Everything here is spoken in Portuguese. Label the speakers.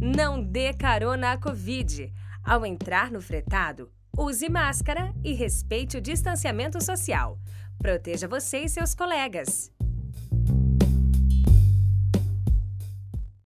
Speaker 1: Não dê carona à Covid. Ao entrar no fretado, use máscara e respeite o distanciamento social. Proteja você e seus colegas.